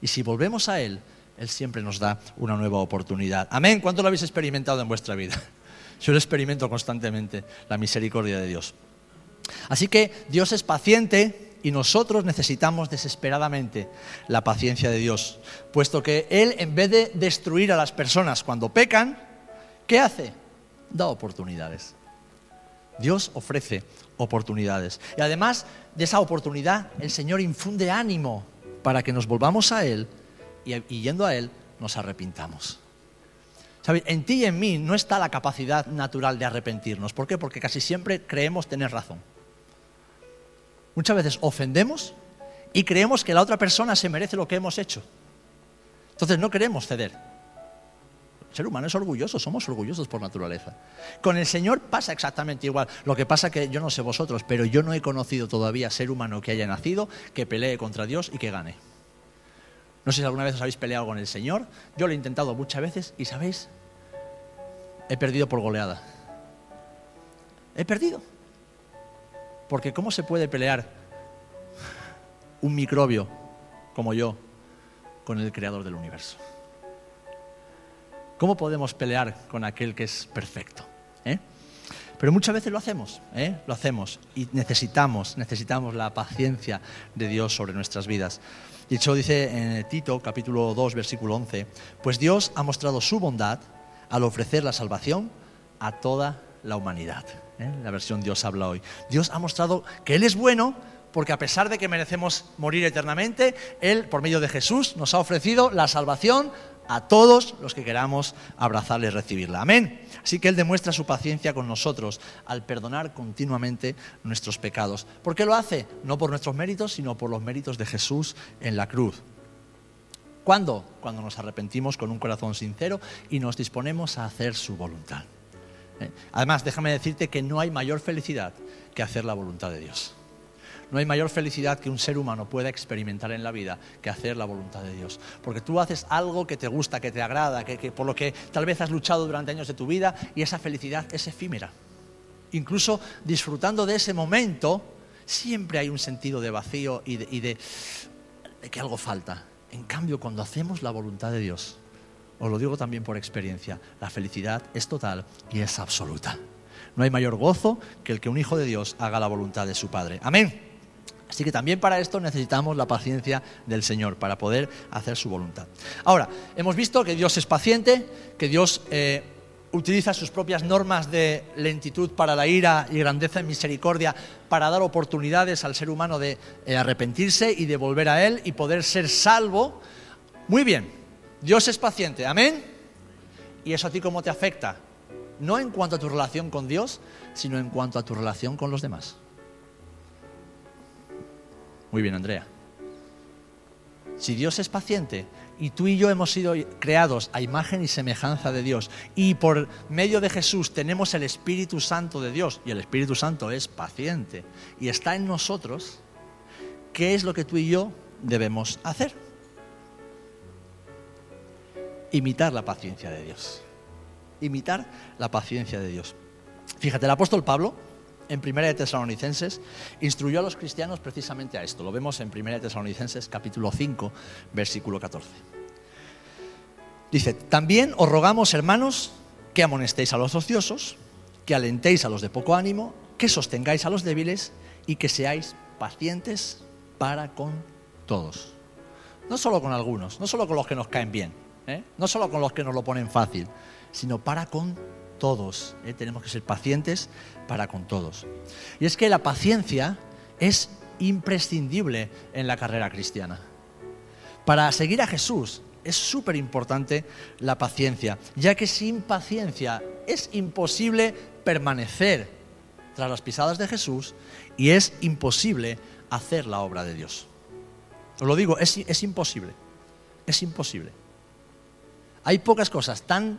Y si volvemos a Él, Él siempre nos da una nueva oportunidad. Amén. ¿Cuánto lo habéis experimentado en vuestra vida? Yo lo experimento constantemente, la misericordia de Dios. Así que Dios es paciente y nosotros necesitamos desesperadamente la paciencia de Dios, puesto que Él, en vez de destruir a las personas cuando pecan, ¿qué hace? Da oportunidades. Dios ofrece oportunidades. Y además de esa oportunidad, el Señor infunde ánimo para que nos volvamos a Él y, yendo a Él nos arrepintamos. ¿Sabes? En ti y en mí no está la capacidad natural de arrepentirnos. ¿Por qué? Porque casi siempre creemos tener razón. Muchas veces ofendemos y creemos que la otra persona se merece lo que hemos hecho. Entonces no queremos ceder. Ser humano es orgulloso, somos orgullosos por naturaleza. Con el Señor pasa exactamente igual. Lo que pasa que yo no sé vosotros, pero yo no he conocido todavía ser humano que haya nacido, que pelee contra Dios y que gane. No sé si alguna vez os habéis peleado con el Señor. Yo lo he intentado muchas veces y, ¿sabéis? He perdido por goleada. He perdido. Porque ¿cómo se puede pelear un microbio como yo con el creador del universo? ¿Cómo podemos pelear con aquel que es perfecto? ¿Eh? Pero muchas veces lo hacemos, ¿eh? lo hacemos y necesitamos, necesitamos la paciencia de Dios sobre nuestras vidas. De hecho, dice en Tito, capítulo 2, versículo 11, pues Dios ha mostrado su bondad al ofrecer la salvación a toda la humanidad. ¿eh? La versión Dios habla hoy. Dios ha mostrado que Él es bueno porque a pesar de que merecemos morir eternamente, Él, por medio de Jesús, nos ha ofrecido la salvación a todos los que queramos abrazarle y recibirla. Amén. Así que Él demuestra su paciencia con nosotros al perdonar continuamente nuestros pecados. ¿Por qué lo hace? No por nuestros méritos, sino por los méritos de Jesús en la cruz. ¿Cuándo? Cuando nos arrepentimos con un corazón sincero y nos disponemos a hacer su voluntad. ¿Eh? Además, déjame decirte que no hay mayor felicidad que hacer la voluntad de Dios. No hay mayor felicidad que un ser humano pueda experimentar en la vida que hacer la voluntad de Dios. Porque tú haces algo que te gusta, que te agrada, que, por lo que tal vez has luchado durante años de tu vida y esa felicidad es efímera. Incluso disfrutando de ese momento, siempre hay un sentido de vacío y de que algo falta. En cambio, cuando hacemos la voluntad de Dios, os lo digo también por experiencia, la felicidad es total y es absoluta. No hay mayor gozo que el que un hijo de Dios haga la voluntad de su Padre. Amén. Así que también para esto necesitamos la paciencia del Señor, para poder hacer su voluntad. Ahora, hemos visto que Dios es paciente, que Dios eh, utiliza sus propias normas de lentitud para la ira y grandeza en misericordia para dar oportunidades al ser humano de eh, arrepentirse y de volver a Él y poder ser salvo. Muy bien, Dios es paciente, amén. ¿Y eso a ti cómo te afecta? No en cuanto a tu relación con Dios, sino en cuanto a tu relación con los demás. Muy bien, Andrea. Si Dios es paciente y tú y yo hemos sido creados a imagen y semejanza de Dios y por medio de Jesús tenemos el Espíritu Santo de Dios y el Espíritu Santo es paciente y está en nosotros, ¿qué es lo que tú y yo debemos hacer? Imitar la paciencia de Dios. Imitar la paciencia de Dios. Fíjate, el apóstol Pablo en Primera de Tesalonicenses instruyó a los cristianos precisamente a esto. Lo vemos en Primera de Tesalonicenses capítulo 5, versículo 14. Dice, también os rogamos, hermanos, que amonestéis a los ociosos, que alentéis a los de poco ánimo, que sostengáis a los débiles y que seáis pacientes para con todos. No solo con algunos, no solo con los que nos caen bien, ¿eh? no solo con los que nos lo ponen fácil, sino para con todos. ¿eh? Tenemos que ser pacientes para con todos. Y es que la paciencia es imprescindible en la carrera cristiana. Para seguir a Jesús es súper importante la paciencia, ya que sin paciencia es imposible permanecer tras las pisadas de Jesús y es imposible hacer la obra de Dios. Os lo digo, es, es imposible, es imposible. Hay pocas cosas tan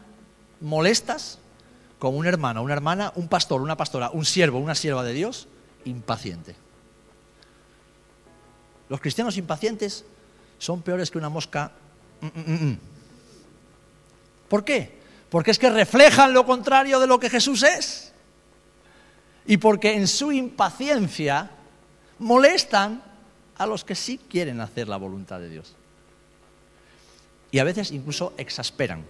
molestas como un hermano, una hermana, un pastor, una pastora, un siervo, una sierva de Dios, impaciente. Los cristianos impacientes son peores que una mosca. Mm, mm, mm, ¿Por qué? Porque es que reflejan lo contrario de lo que Jesús es. Y porque en su impaciencia molestan a los que sí quieren hacer la voluntad de Dios. Y a veces incluso exasperan.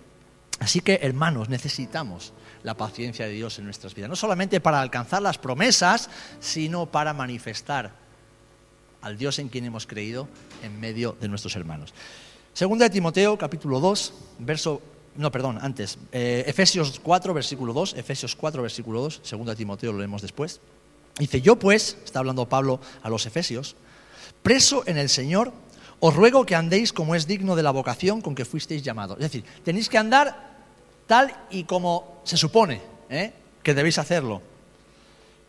Así que, hermanos, necesitamos la paciencia de Dios en nuestras vidas. No solamente para alcanzar las promesas, sino para manifestar al Dios en quien hemos creído en medio de nuestros hermanos. Segunda de Timoteo, capítulo 2, verso... No, perdón, antes. Eh, Efesios 4, versículo 2. Efesios 4, versículo 2. Segunda de Timoteo lo leemos después. Dice, yo pues, está hablando Pablo a los Efesios, preso en el Señor, os ruego que andéis como es digno de la vocación con que fuisteis llamados. Es decir, tenéis que andar tal y como se supone ¿eh? que debéis hacerlo.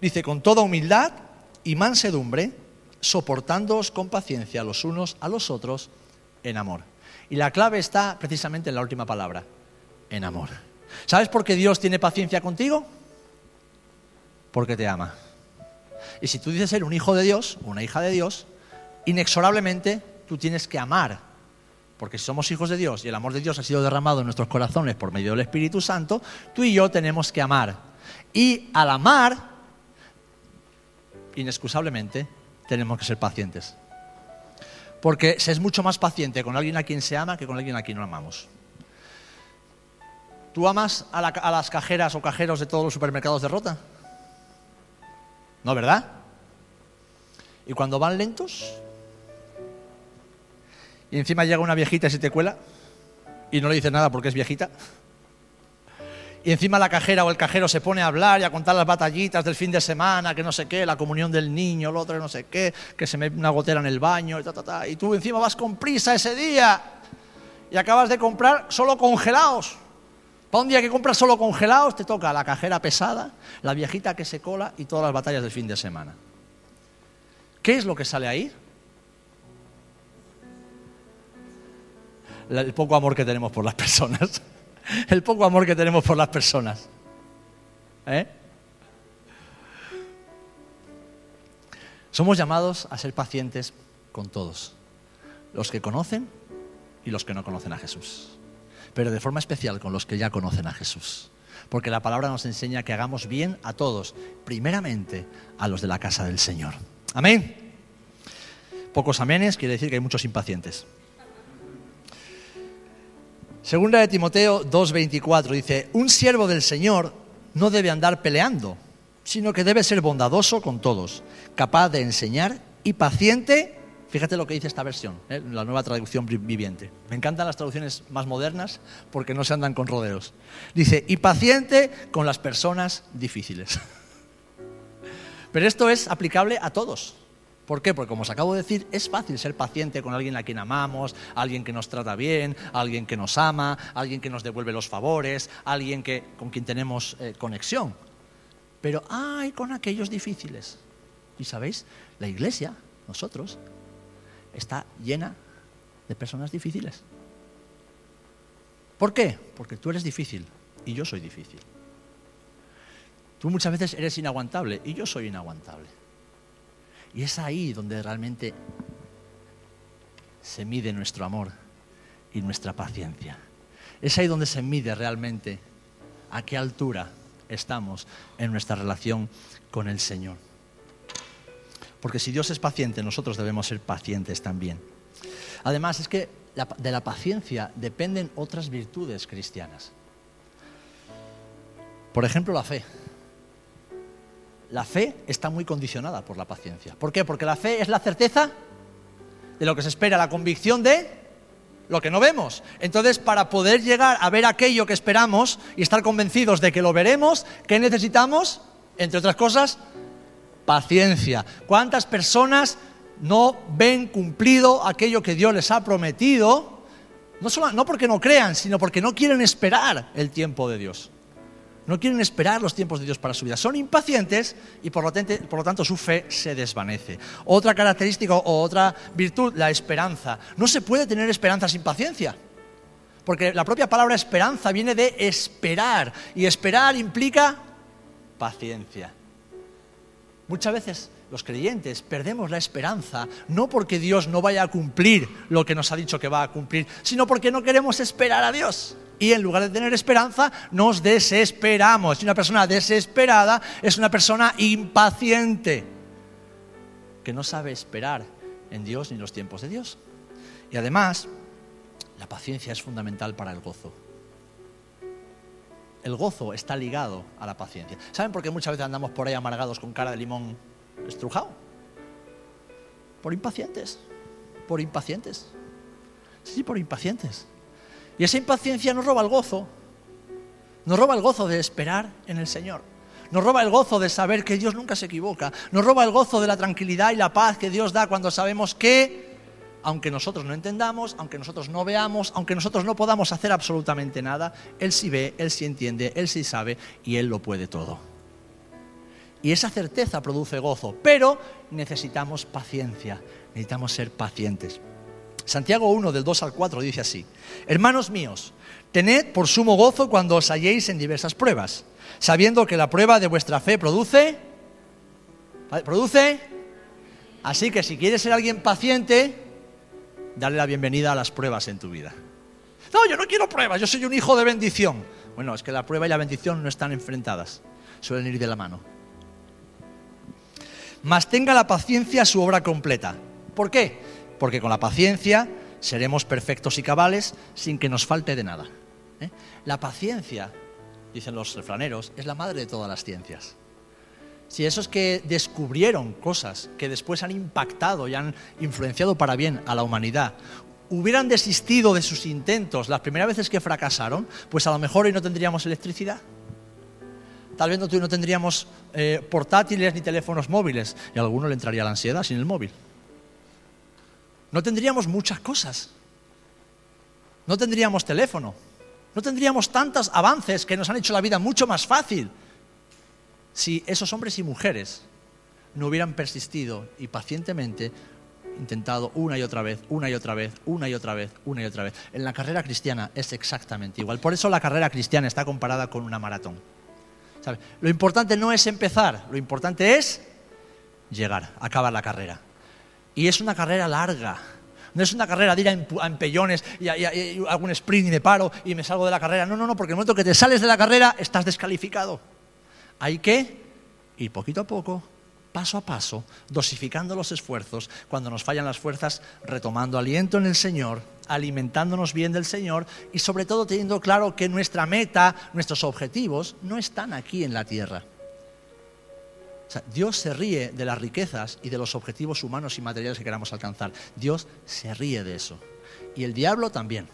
Dice, con toda humildad y mansedumbre, soportándoos con paciencia los unos a los otros en amor. Y la clave está precisamente en la última palabra, en amor. ¿Sabes por qué Dios tiene paciencia contigo? Porque te ama. Y si tú dices ser un hijo de Dios, una hija de Dios, inexorablemente tú tienes que amar. Porque si somos hijos de Dios y el amor de Dios ha sido derramado en nuestros corazones por medio del Espíritu Santo, tú y yo tenemos que amar. Y al amar, inexcusablemente, tenemos que ser pacientes. Porque se es mucho más paciente con alguien a quien se ama que con alguien a quien no amamos. ¿Tú amas a, las cajeras o cajeros de todos los supermercados de Rota? ¿No, verdad? ¿Y cuando van lentos? Y encima llega una viejita y se te cuela y no le dice nada porque es viejita. Y encima la cajera o el cajero se pone a hablar y a contar las batallitas del fin de semana, que no sé qué, la comunión del niño, lo otro no sé qué, que se me una gotera en el baño, y, ta, y tú encima vas con prisa ese día y acabas de comprar solo congelados. Para un día que compras solo congelados, te toca la cajera pesada, la viejita que se cola y todas las batallas del fin de semana. ¿Qué es lo que sale ahí? El poco amor que tenemos por las personas. El poco amor que tenemos por las personas. ¿Eh? Somos llamados a ser pacientes con todos, los que conocen y los que no conocen a Jesús pero de forma especial con los que ya conocen a Jesús. Porque la palabra nos enseña que hagamos bien a todos, primeramente a los de la casa del Señor. Amén. Pocos amenes quiere decir que hay muchos impacientes. Segunda de Timoteo 2:24 dice, un siervo del Señor no debe andar peleando, sino que debe ser bondadoso con todos, capaz de enseñar y paciente Fíjate lo que dice esta versión, ¿eh? la nueva traducción viviente. Me encantan las traducciones más modernas porque no se andan con rodeos. Dice, y paciente con las personas difíciles. Pero esto es aplicable a todos. ¿Por qué? Porque como os acabo de decir, es fácil ser paciente con alguien a quien amamos, alguien que nos trata bien, alguien que nos ama, alguien que nos devuelve los favores, alguien que, con quien tenemos eh, conexión. Pero hay con aquellos difíciles. Y sabéis, la iglesia, nosotros, está llena de personas difíciles. ¿Por qué? Porque tú eres difícil y yo soy difícil. Tú muchas veces eres inaguantable y yo soy inaguantable. Y es ahí donde realmente se mide nuestro amor y nuestra paciencia. Es ahí donde se mide realmente a qué altura estamos en nuestra relación con el Señor. Porque si Dios es paciente, nosotros debemos ser pacientes también. Además, es que de la paciencia dependen otras virtudes cristianas. Por ejemplo, la fe. La fe está muy condicionada por la paciencia. ¿Por qué? Porque la fe es la certeza de lo que se espera, la convicción de lo que no vemos. Entonces, para poder llegar a ver aquello que esperamos y estar convencidos de que lo veremos, ¿qué necesitamos? Entre otras cosas, paciencia. ¿Cuántas personas no ven cumplido aquello que Dios les ha prometido? No, solo, no porque no crean, sino porque no quieren esperar el tiempo de Dios. No quieren esperar los tiempos de Dios para su vida. Son impacientes y por lo, tanto, su fe se desvanece. Otra característica o otra virtud, la esperanza. No se puede tener esperanza sin paciencia. Porque la propia palabra esperanza viene de esperar. Y esperar implica paciencia. Muchas veces los creyentes perdemos la esperanza, no porque Dios no vaya a cumplir lo que nos ha dicho que va a cumplir, sino porque no queremos esperar a Dios. Y en lugar de tener esperanza, nos desesperamos. Y una persona desesperada es una persona impaciente, que no sabe esperar en Dios ni los tiempos de Dios. Y además, la paciencia es fundamental para el gozo el gozo está ligado a la paciencia. ¿Saben por qué muchas veces andamos por ahí amargados con cara de limón estrujado? Por impacientes, por impacientes. Sí, por impacientes. Y esa impaciencia nos roba el gozo. Nos roba el gozo de esperar en el Señor. Nos roba el gozo de saber que Dios nunca se equivoca. Nos roba el gozo de la tranquilidad y la paz que Dios da cuando sabemos que aunque nosotros no entendamos, aunque nosotros no veamos, aunque nosotros no podamos hacer absolutamente nada, Él sí ve, Él sí entiende, Él sí sabe y Él lo puede todo. Y esa certeza produce gozo, pero necesitamos paciencia, necesitamos ser pacientes. Santiago 1 del 2 al 4 dice así, Hermanos míos, tened por sumo gozo cuando os halléis en diversas pruebas, sabiendo que la prueba de vuestra fe produce... ¿Produce? Así que si quieres ser alguien paciente, dale la bienvenida a las pruebas en tu vida. No, yo no quiero pruebas, yo soy un hijo de bendición. Bueno, es que la prueba y la bendición no están enfrentadas, suelen ir de la mano. Mas tenga la paciencia su obra completa. ¿Por qué? Porque con la paciencia seremos perfectos y cabales sin que nos falte de nada. ¿eh? La paciencia, dicen los refraneros, es la madre de todas las ciencias. Si esos que descubrieron cosas que después han impactado y han influenciado para bien a la humanidad, hubieran desistido de sus intentos las primeras veces que fracasaron, pues a lo mejor hoy no tendríamos electricidad. Tal vez no, tendríamos eh, portátiles ni teléfonos móviles y a alguno le entraría la ansiedad sin el móvil. No tendríamos muchas cosas. No tendríamos teléfono. No tendríamos tantos avances que nos han hecho la vida mucho más fácil si esos hombres y mujeres no hubieran persistido y pacientemente intentado una y otra vez, una y otra vez, una y otra vez, una y otra vez. En la carrera cristiana es exactamente igual. Por eso la carrera cristiana está comparada con una maratón. Lo importante no es empezar, lo importante es llegar, acabar la carrera. Y es una carrera larga. No es una carrera de ir a empellones y, un sprint y me paro y me salgo de la carrera. No, no, no, porque el momento que te sales de la carrera estás descalificado. Hay que ir poquito a poco, paso a paso, dosificando los esfuerzos, cuando nos fallan las fuerzas, retomando aliento en el Señor, alimentándonos bien del Señor y sobre todo teniendo claro que nuestra meta, nuestros objetivos no están aquí en la tierra. Dios se ríe de las riquezas y de los objetivos humanos y materiales que queramos alcanzar. Dios se ríe de eso. Y el diablo también.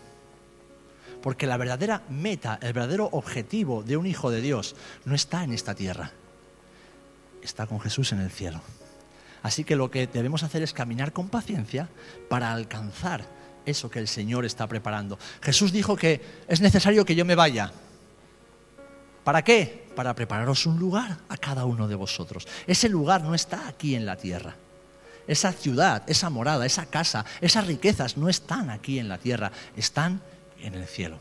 Porque la verdadera meta, el verdadero objetivo de un hijo de Dios no está en esta tierra. Está con Jesús en el cielo. Así que lo que debemos hacer es caminar con paciencia para alcanzar eso que el Señor está preparando. Jesús dijo que es necesario que yo me vaya. ¿Para qué? Para prepararos un lugar a cada uno de vosotros. Ese lugar no está aquí en la tierra. Esa ciudad, esa morada, esa casa, esas riquezas no están aquí en la tierra, están en el cielo.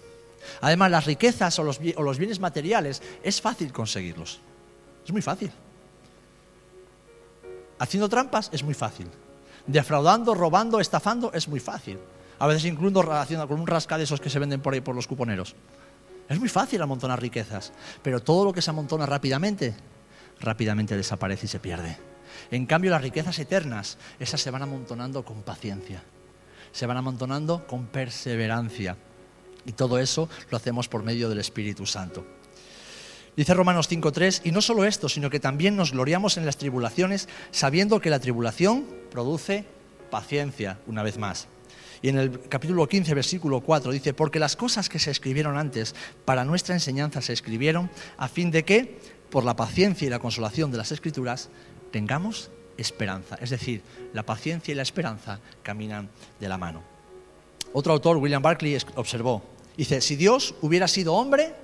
Además, las riquezas o los, bienes materiales es fácil conseguirlos. Es muy fácil. Haciendo trampas es muy fácil. Defraudando, robando, estafando es muy fácil. A veces incluso relacionado con un rasca de esos que se venden por ahí por los cuponeros. Es muy fácil amontonar riquezas, pero todo lo que se amontona rápidamente, rápidamente desaparece y se pierde. En cambio, las riquezas eternas, esas se van amontonando con paciencia, se van amontonando con perseverancia. Y todo eso lo hacemos por medio del Espíritu Santo. Dice Romanos 5.3, y no solo esto, sino que también nos gloriamos en las tribulaciones, sabiendo que la tribulación produce paciencia, una vez más. Y en el capítulo 15, versículo 4 dice, porque las cosas que se escribieron antes para nuestra enseñanza se escribieron a fin de que, por la paciencia y la consolación de las escrituras, tengamos esperanza. Es decir, la paciencia y la esperanza caminan de la mano. Otro autor, William Barclay, observó, dice, si Dios hubiera sido hombre,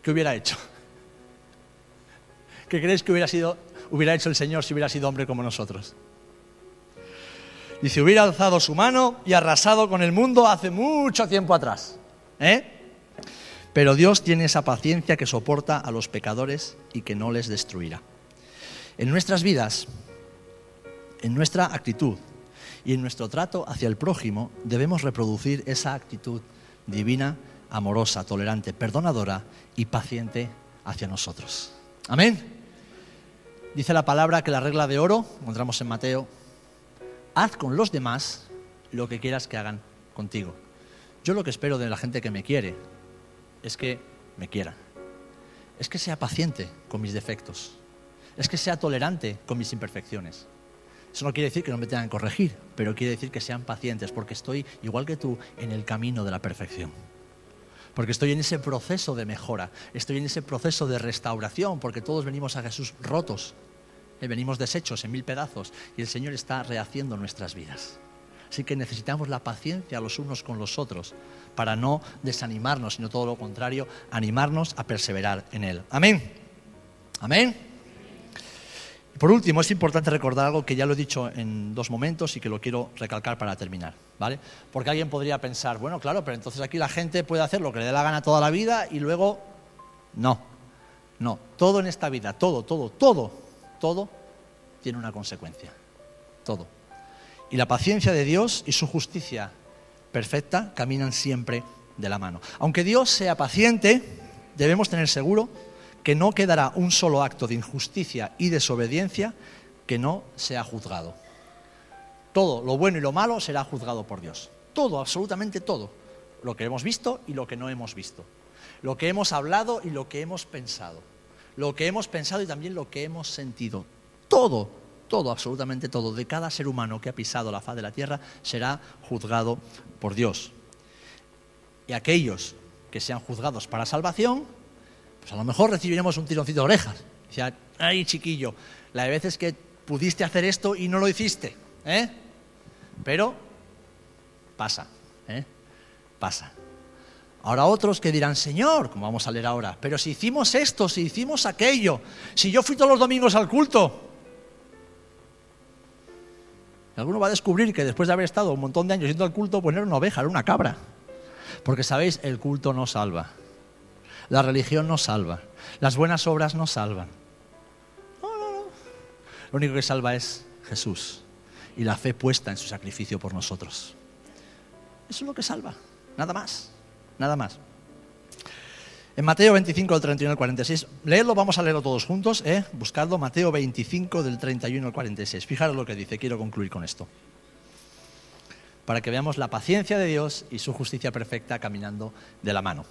¿qué hubiera hecho? ¿Qué crees que hubiera, sido, hubiera hecho el Señor si hubiera sido hombre como nosotros? Dice, hubiera alzado su mano y arrasado con el mundo hace mucho tiempo atrás. ¿eh? Pero Dios tiene esa paciencia que soporta a los pecadores y que no les destruirá. En nuestras vidas, en nuestra actitud, y en nuestro trato hacia el prójimo debemos reproducir esa actitud divina, amorosa, tolerante, perdonadora y paciente hacia nosotros. Amén. Dice la palabra que la regla de oro, encontramos en Mateo, haz con los demás lo que quieras que hagan contigo. Yo lo que espero de la gente que me quiere es que me quiera. Es que sea paciente con mis defectos. Es que sea tolerante con mis imperfecciones. Eso no quiere decir que no me tengan que corregir, pero quiere decir que sean pacientes, porque estoy, igual que tú, en el camino de la perfección. Porque estoy en ese proceso de mejora, estoy en ese proceso de restauración, porque todos venimos a Jesús rotos, venimos deshechos en mil pedazos, y el Señor está rehaciendo nuestras vidas. Así que necesitamos la paciencia los unos con los otros para no desanimarnos, sino todo lo contrario, animarnos a perseverar en Él. Amén. Amén. Por último, es importante recordar algo que ya lo he dicho en dos momentos y que lo quiero recalcar para terminar, ¿vale? Porque alguien podría pensar, bueno, claro, pero entonces aquí la gente puede hacer lo que le dé la gana toda la vida y luego no. No, todo en esta vida, todo, todo, todo, todo tiene una consecuencia. Todo. Y la paciencia de Dios y su justicia perfecta caminan siempre de la mano. Aunque Dios sea paciente, debemos tener seguro que no quedará un solo acto de injusticia y desobediencia que no sea juzgado. Todo, lo bueno y lo malo, será juzgado por Dios. Todo, absolutamente todo. Lo que hemos visto y lo que no hemos visto. Lo que hemos hablado y lo que hemos pensado. Lo que hemos pensado y también lo que hemos sentido. Todo, todo, absolutamente todo, de cada ser humano que ha pisado la faz de la tierra será juzgado por Dios. Y aquellos que sean juzgados para salvación, pues a lo mejor recibiremos un tironcito de orejas. Decía, ay chiquillo, la de veces que pudiste hacer esto y no lo hiciste, ¿eh? Pero pasa, ¿eh? Pasa. Ahora otros que dirán, Señor, como vamos a leer ahora, pero si hicimos esto, si hicimos aquello, si yo fui todos los domingos al culto. alguno va a descubrir que después de haber estado un montón de años yendo al culto, pues no era una oveja, era una cabra. Porque sabéis, el culto no salva. La religión no salva. Las buenas obras no salvan. No, no, no. Lo único que salva es Jesús y la fe puesta en su sacrificio por nosotros. Eso es lo que salva. Nada más. Nada más. En Mateo 25, del 31 al 46, leedlo, vamos a leerlo todos juntos, ¿eh? buscadlo, Mateo 25, del 31 al 46. Fijaros lo que dice, quiero concluir con esto. Para que veamos la paciencia de Dios y su justicia perfecta caminando de la mano.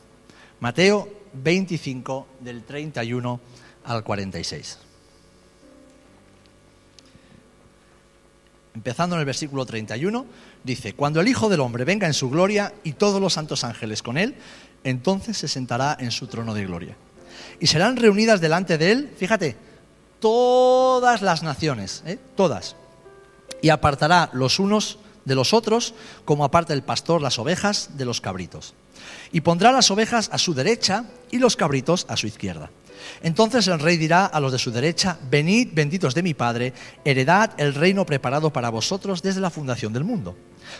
Mateo 25 del 31 al 46. Empezando en el versículo 31, dice, Cuando el Hijo del Hombre venga en su gloria y todos los santos ángeles con él, entonces se sentará en su trono de gloria. Y serán reunidas delante de él, fíjate, todas las naciones, ¿eh? todas, y apartará los unos de los otros, como aparta el pastor las ovejas de los cabritos. Y pondrá las ovejas a su derecha y los cabritos a su izquierda. Entonces el rey dirá a los de su derecha, venid benditos de mi Padre, heredad el reino preparado para vosotros desde la fundación del mundo.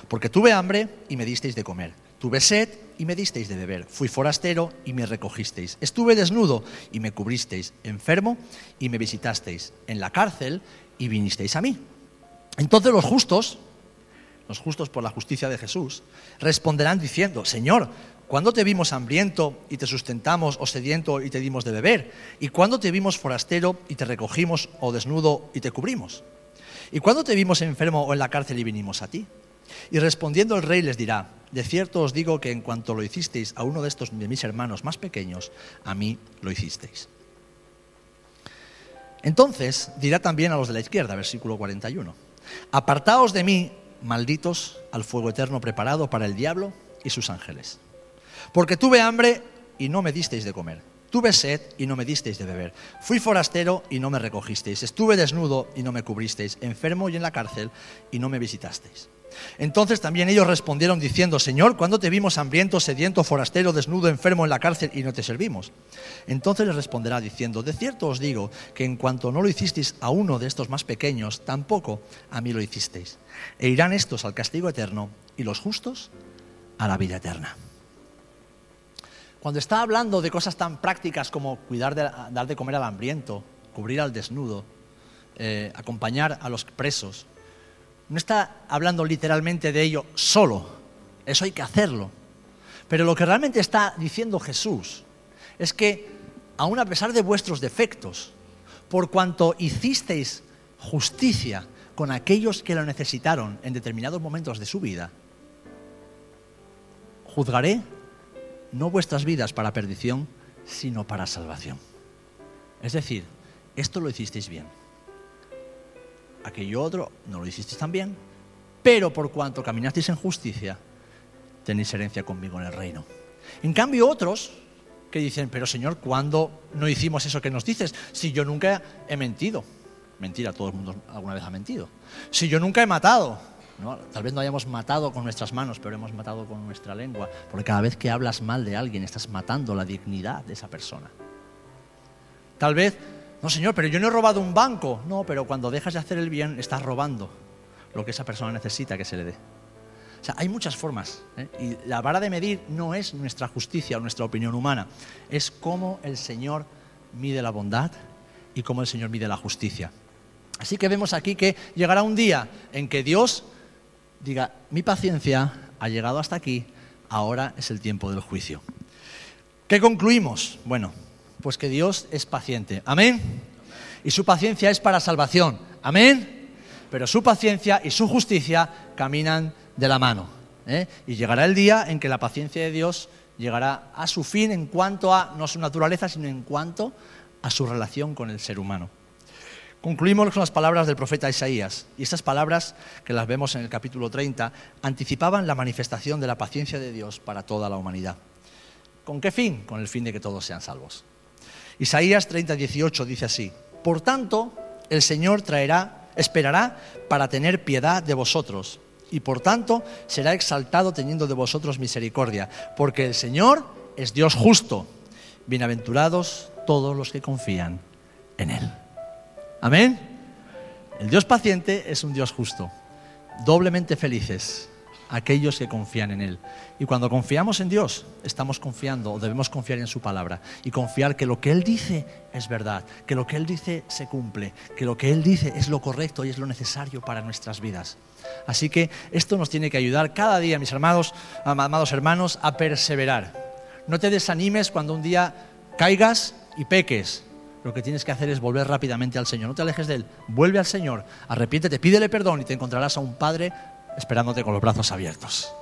Porque tuve hambre y me disteis de comer, tuve sed y me disteis de beber, fui forastero y me recogisteis, estuve desnudo y me cubristeis, enfermo y me visitasteis, en la cárcel y vinisteis a mí. Entonces los justos, los justos por la justicia de Jesús, responderán diciendo, Señor, ¿cuándo te vimos hambriento y te sustentamos o sediento y te dimos de beber? ¿Y cuándo te vimos forastero y te recogimos o desnudo y te cubrimos? ¿Y cuándo te vimos enfermo o en la cárcel y vinimos a ti? Y respondiendo el rey les dirá, de cierto os digo que en cuanto lo hicisteis a uno de estos de mis hermanos más pequeños, a mí lo hicisteis. Entonces dirá también a los de la izquierda, versículo 41, apartaos de mí, malditos al fuego eterno preparado para el diablo y sus ángeles. Porque tuve hambre y no me disteis de comer. Tuve sed y no me disteis de beber. Fui forastero y no me recogisteis. Estuve desnudo y no me cubristeis. Enfermo y en la cárcel y no me visitasteis. Entonces también ellos respondieron diciendo, Señor, ¿cuándo te vimos hambriento, sediento, forastero, desnudo, enfermo en la cárcel y no te servimos? Entonces les responderá diciendo, de cierto os digo que en cuanto no lo hicisteis a uno de estos más pequeños, tampoco a mí lo hicisteis. E irán estos al castigo eterno y los justos a la vida eterna. Cuando está hablando de cosas tan prácticas como cuidar de, dar de comer al hambriento, cubrir al desnudo, eh, acompañar a los presos, no está hablando literalmente de ello solo, eso hay que hacerlo. Pero lo que realmente está diciendo Jesús es que, aun a pesar de vuestros defectos, por cuanto hicisteis justicia con aquellos que lo necesitaron en determinados momentos de su vida, juzgaré no vuestras vidas para perdición, sino para salvación. Es decir, esto lo hicisteis bien aquello otro no lo hicisteis tan bien, pero por cuanto caminasteis en justicia, tenéis herencia conmigo en el reino. En cambio, otros que dicen, pero Señor, ¿cuándo no hicimos eso que nos dices? Si yo nunca he mentido. Mentira, todo el mundo alguna vez ha mentido. Si yo nunca he matado. Tal vez no hayamos matado con nuestras manos, pero hemos matado con nuestra lengua. Porque cada vez que hablas mal de alguien, estás matando la dignidad de esa persona. Tal vez No, Señor, pero yo no he robado un banco. No, pero cuando dejas de hacer el bien, estás robando lo que esa persona necesita que se le dé. O sea, hay muchas formas. ¿eh? Y la vara de medir no es nuestra justicia o nuestra opinión humana, es cómo el Señor mide la bondad y cómo el Señor mide la justicia. Así que vemos aquí que llegará un día en que Dios diga, mi paciencia ha llegado hasta aquí, ahora es el tiempo del juicio. ¿Qué concluimos? Bueno, pues que Dios es paciente. Amén. Y su paciencia es para salvación. Amén. Pero su paciencia y su justicia caminan de la mano. ¿eh? Y llegará el día en que la paciencia de Dios llegará a su fin en cuanto a, no su naturaleza, sino en cuanto a su relación con el ser humano. Concluimos con las palabras del profeta Isaías, y estas palabras, que las vemos en el capítulo 30, anticipaban la manifestación de la paciencia de Dios para toda la humanidad. ¿Con qué fin? Con el fin de que todos sean salvos. Isaías 30, 18 dice así, Por tanto, el Señor traerá, esperará para tener piedad de vosotros, y por tanto será exaltado teniendo de vosotros misericordia, porque el Señor es Dios justo. Bienaventurados todos los que confían en Él. Amén. El Dios paciente es un Dios justo. Doblemente felices aquellos que confían en Él. Y cuando confiamos en Dios, estamos confiando o debemos confiar en su palabra y confiar que lo que Él dice es verdad, que lo que Él dice se cumple, que lo que Él dice es lo correcto y es lo necesario para nuestras vidas. Así que esto nos tiene que ayudar cada día, mis amados, amados hermanos, a perseverar. No te desanimes cuando un día caigas y peques lo que tienes que hacer es volver rápidamente al Señor. No te alejes de Él. Vuelve al Señor, arrepiéntete, pídele perdón y te encontrarás a un Padre esperándote con los brazos abiertos.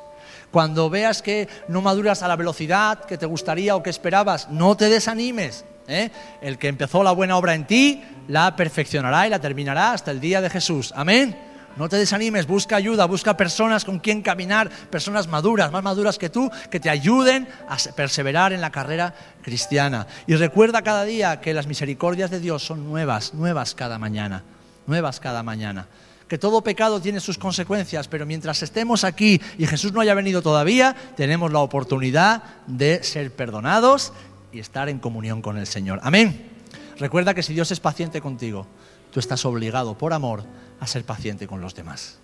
Cuando veas que no maduras a la velocidad que te gustaría o que esperabas, no te desanimes. ¿eh? El que empezó la buena obra en ti, la perfeccionará y la terminará hasta el día de Jesús. Amén. No te desanimes, busca ayuda, busca personas con quien caminar, personas maduras, más maduras que tú, que te ayuden a perseverar en la carrera cristiana. Y recuerda cada día que las misericordias de Dios son nuevas, nuevas cada mañana, nuevas cada mañana. Que todo pecado tiene sus consecuencias, pero mientras estemos aquí y Jesús no haya venido todavía, tenemos la oportunidad de ser perdonados y estar en comunión con el Señor. Amén. Recuerda que si Dios es paciente contigo, tú estás obligado por amor a ser paciente con los demás,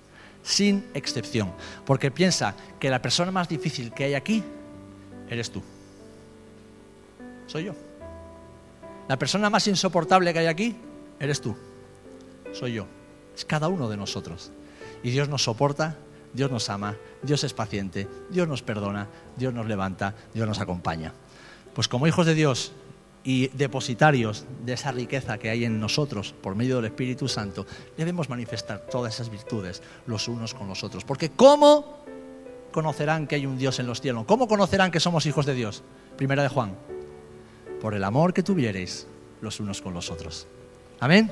sin excepción, porque piensa que la persona más difícil que hay aquí eres tú. Soy yo. La persona más insoportable que hay aquí eres tú. Soy yo. Es cada uno de nosotros. Y Dios nos soporta, Dios nos ama, Dios es paciente, Dios nos perdona, Dios nos levanta, Dios nos acompaña. Pues como hijos de Dios, y depositarios de esa riqueza que hay en nosotros por medio del Espíritu Santo, debemos manifestar todas esas virtudes los unos con los otros. Porque ¿cómo conocerán que hay un Dios en los cielos? ¿Cómo conocerán que somos hijos de Dios? Primera de Juan. Por el amor que tuviereis los unos con los otros. Amén.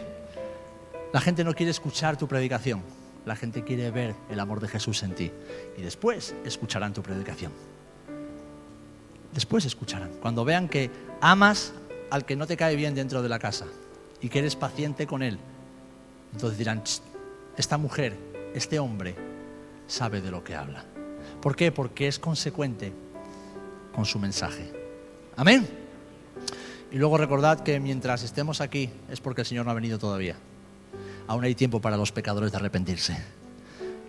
La gente no quiere escuchar tu predicación. La gente quiere ver el amor de Jesús en ti. Y después escucharán tu predicación. Después escucharán. Cuando vean que amas al que no te cae bien dentro de la casa y que eres paciente con él, entonces dirán, esta mujer, este hombre, sabe de lo que habla. ¿Por qué? Porque es consecuente con su mensaje. Amén. Y luego recordad que mientras estemos aquí es porque el Señor no ha venido todavía. Aún hay tiempo para los pecadores de arrepentirse.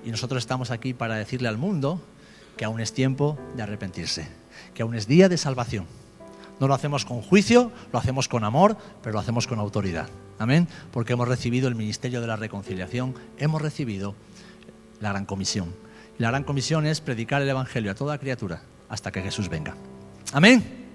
Y nosotros estamos aquí para decirle al mundo que aún es tiempo de arrepentirse, que aún es día de salvación. No lo hacemos con juicio, lo hacemos con amor, pero lo hacemos con autoridad. Amén. Porque hemos recibido el ministerio de la reconciliación, hemos recibido la gran comisión. la gran comisión es predicar el Evangelio a toda criatura hasta que Jesús venga. Amén.